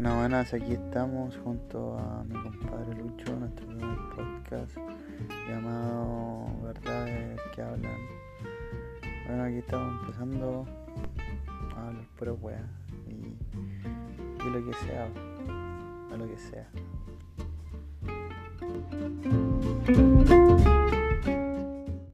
Buenas, buenas, aquí estamos junto a mi compadre Lucho, nuestro primer podcast llamado Verdades que hablan. Bueno, aquí estamos empezando a hablar pura wea y, y lo que sea, a lo que sea.